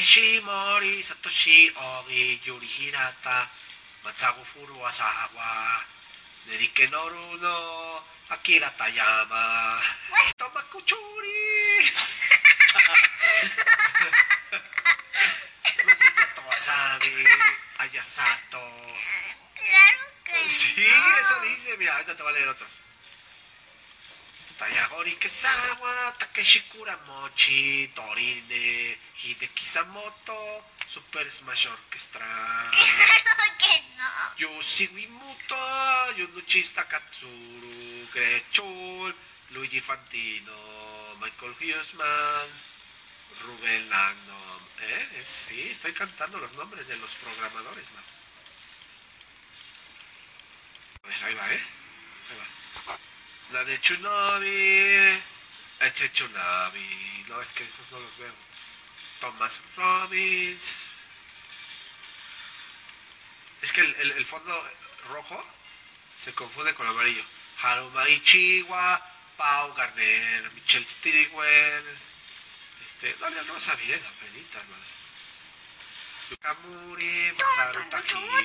Nishimori, Satoshi Ogi, Yuri Hinata, Matsago Furuwasawa, Nerike Noru no, Akira Tayama, Toma Kuchuri. Ayasato. Claro que Sí, no. eso dice, mira, ahorita te voy a leer otros. Tayagori Kesawa, Takeshi Kuramochi, Torine, Hideki Samoto, Super Smash Orchestra, Claro que no. Yoshi Wimuto, Yunuchi Takatsuru, Greg Chul, Luigi Fantino, Michael Hughesman, Rubén Langdon. ¿Eh? Sí, estoy cantando los nombres de los programadores, man. A ver, ahí va, ¿eh? Ahí va. La de Chunabi. Este Chunabi. No, es que esos no los veo. Thomas Robbins. Es que el, fondo rojo se confunde con el amarillo. Haruma Ichiwa, Pau Garner, Michelle Stigwell. Este, no, yo no sabía esa pelita, hermano. Yukamuri, Masaru Tajima.